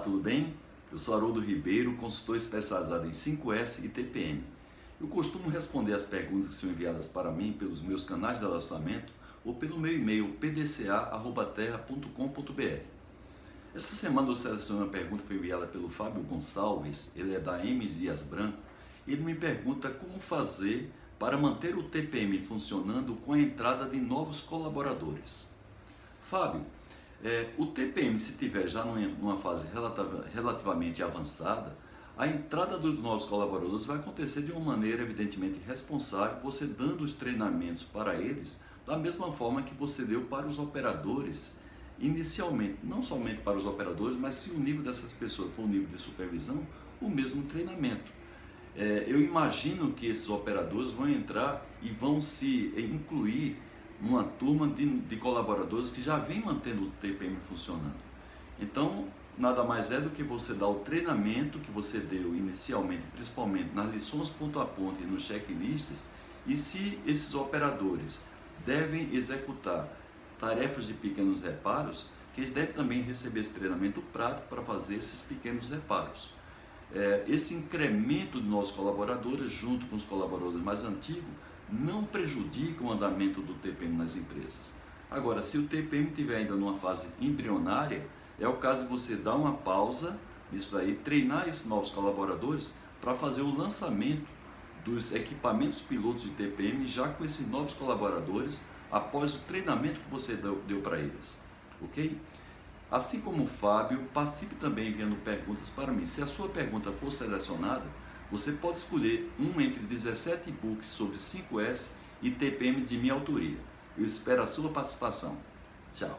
tudo bem? Eu sou Haroldo Ribeiro, consultor especializado em 5S e TPM. Eu costumo responder as perguntas que são enviadas para mim pelos meus canais de relacionamento ou pelo meu e-mail pdca.terra.com.br. Esta semana eu selecionei uma pergunta que foi enviada pelo Fábio Gonçalves, ele é da M Dias Branco. Ele me pergunta como fazer para manter o TPM funcionando com a entrada de novos colaboradores. Fábio, é, o TPM, se tiver já numa fase relativamente avançada, a entrada dos novos colaboradores vai acontecer de uma maneira evidentemente responsável, você dando os treinamentos para eles da mesma forma que você deu para os operadores inicialmente, não somente para os operadores, mas se o nível dessas pessoas for o nível de supervisão, o mesmo treinamento. É, eu imagino que esses operadores vão entrar e vão se incluir numa turma de, de colaboradores que já vem mantendo o TPM funcionando. Então, nada mais é do que você dar o treinamento que você deu inicialmente, principalmente nas lições ponto a ponto e nos checklists, e se esses operadores devem executar tarefas de pequenos reparos, que eles devem também receber esse treinamento prático para fazer esses pequenos reparos. É, esse incremento de nossos colaboradores, junto com os colaboradores mais antigos, não prejudica o andamento do TPM nas empresas. Agora, se o TPM estiver ainda numa fase embrionária, é o caso de você dar uma pausa nisso daí, treinar esses novos colaboradores para fazer o lançamento dos equipamentos pilotos de TPM já com esses novos colaboradores após o treinamento que você deu, deu para eles, ok? Assim como o Fábio, participe também enviando perguntas para mim. Se a sua pergunta for selecionada, você pode escolher um entre 17 e-books sobre 5S e TPM de minha autoria. Eu espero a sua participação. Tchau.